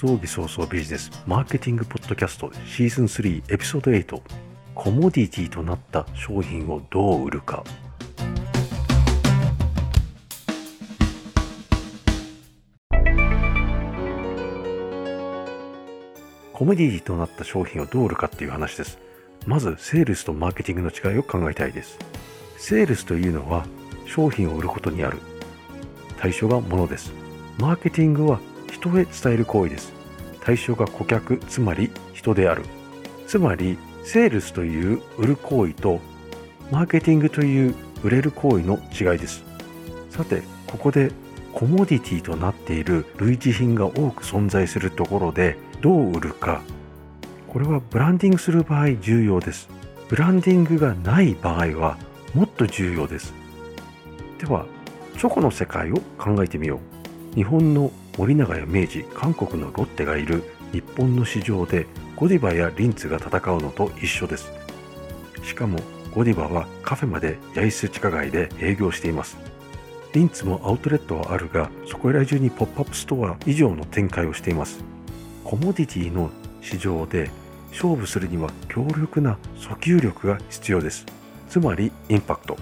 葬儀早々ビジネスマーケティングポッドキャストシーズン3エピソード8コモディティとなった商品をどう売るか。コモディティとなった商品をどう売るかっていう話です。まずセールスとマーケティングの違いを考えたいです。セールスというのは商品を売ることにある対象が物です。マーケティングは人へ伝える行為です。対象が顧客つまり人である。つまりセールスという売る行為とマーケティングという売れる行為の違いです。さてここでコモディティとなっている類似品が多く存在するところでどう売るか。これはブランディングする場合重要です。ブランディングがない場合はもっと重要です。ではチョコの世界を考えてみよう。日本の森永や明治韓国のロッテがいる日本の市場でゴディバやリンツが戦うのと一緒です。しかもゴディバはカフェまで八重洲地下街で営業しています。リンツもアウトレットはあるがそこら中にポップアップストア以上の展開をしています。コモディティの市場で勝負するには強力な訴求力が必要です。つまりインパクト。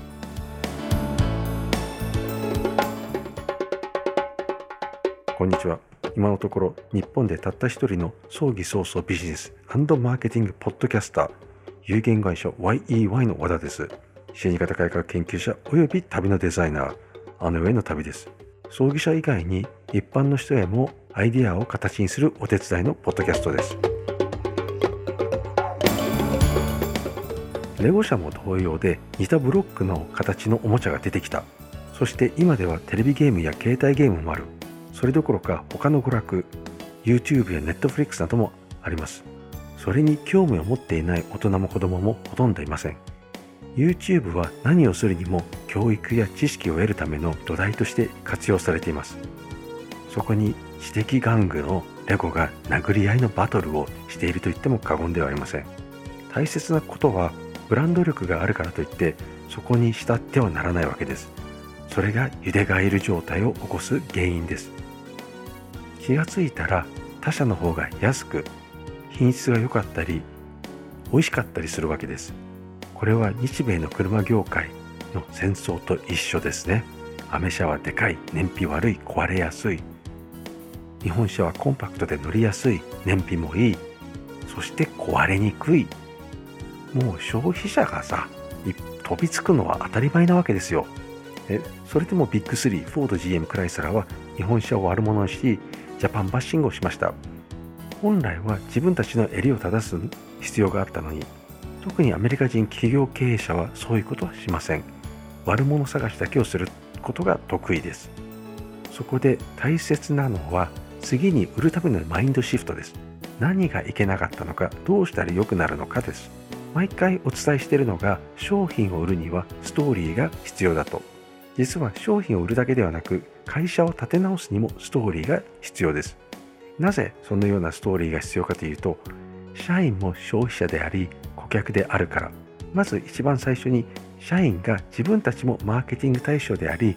こんにちは。今のところ日本でたった一人の葬儀早々ビジネスマーケティングポッドキャスター有限会社 YEY の和田です。死に方改革研究者および旅のデザイナーあの世への旅です。葬儀者以外に一般の人へもアイディアを形にするお手伝いのポッドキャストです。レゴ社も同様で似たブロックの形のおもちゃが出てきた。そして今ではテレビゲームや携帯ゲームもある。それどころか他の娯楽 YouTube や Netflix などもあります。それに興味を持っていない大人も子供もほとんどいません。YouTube は何をするにも教育や知識を得るための土台として活用されています。そこに知的玩具のレゴが殴り合いのバトルをしていると言っても過言ではありません。大切なことはブランド力があるからといってそこに慕ってはならないわけです。それがゆでガエル状態を起こす原因です。気がついたら他社の方が安く品質が良かったり美味しかったりするわけです。これは日米の車業界の戦争と一緒ですね。アメ車はでかい燃費悪い壊れやすい。日本車はコンパクトで乗りやすい燃費もいい。そして壊れにくい。もう消費者がさ飛びつくのは当たり前なわけですよ。えそれでもビッグ3フォード GM クライスラーは日本車を悪者にしジャパンバッシングをしました。本来は自分たちの襟を正す必要があったのに特にアメリカ人企業経営者はそういうことはしません。悪者探しだけをすることが得意です。そこで大切なのは次に売るためのマインドシフトです。何がいけなかったのかどうしたら良くなるのかです。毎回お伝えしているのが商品を売るにはストーリーが必要だと。実は商品を売るだけではなく会社を立て直すにもストーリーが必要です。なぜそのようなストーリーが必要かというと社員も消費者であり顧客であるから。まず一番最初に社員が自分たちもマーケティング対象であり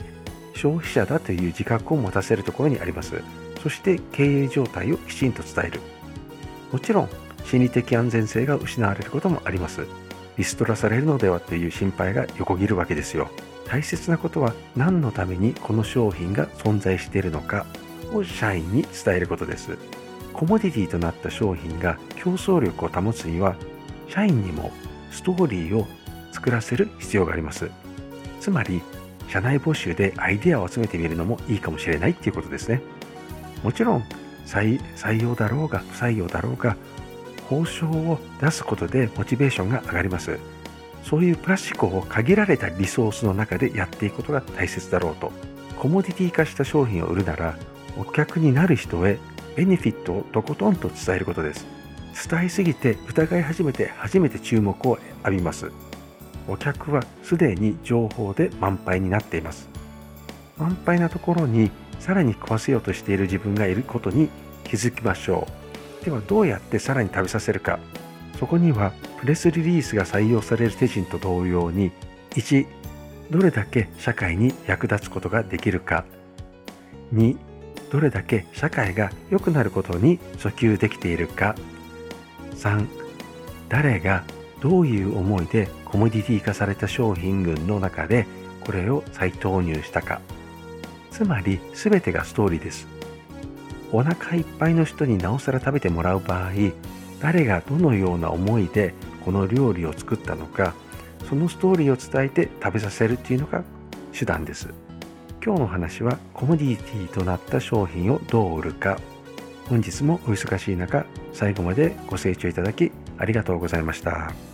消費者だという自覚を持たせるところにあります。そして経営状態をきちんと伝える。もちろん心理的安全性が失われることもあります。リストラされるのではという心配が横切るわけですよ。大切なことは何のためにこの商品が存在しているのかを社員に伝えることです。コモディティとなった商品が競争力を保つには社員にもストーリーを作らせる必要があります。つまり社内募集でアイデアを集めてみるのもいいかもしれないっていうことですね。もちろん採用だろうが不採用だろうが報酬を出すことでモチベーションが上がります。そういうプラスチックを限られたリソースの中でやっていくことが大切だろうと。コモディティ化した商品を売るならお客になる人へベネフィットをとことんと伝えることです。伝えすぎて疑い始めて初めて注目を浴びます。お客はすでに情報で満杯になっています。満杯なところにさらに食わせようとしている自分がいることに気づきましょう。ではどうやってさらに食べさせるか。そこにはプレスリリースが採用される手順と同様に1どれだけ社会に役立つことができるか。2どれだけ社会が良くなることに訴求できているか。3誰がどういう思いでコモディティ化された商品群の中でこれを再投入したか。つまり全てがストーリーです。お腹いっぱいの人になおさら食べてもらう場合誰がどのような思いでこの料理を作ったのかそのストーリーを伝えて食べさせるっていうのが手段です今日の話はコモディティとなった商品をどう売るか本日もお忙しい中最後までご清聴いただきありがとうございました。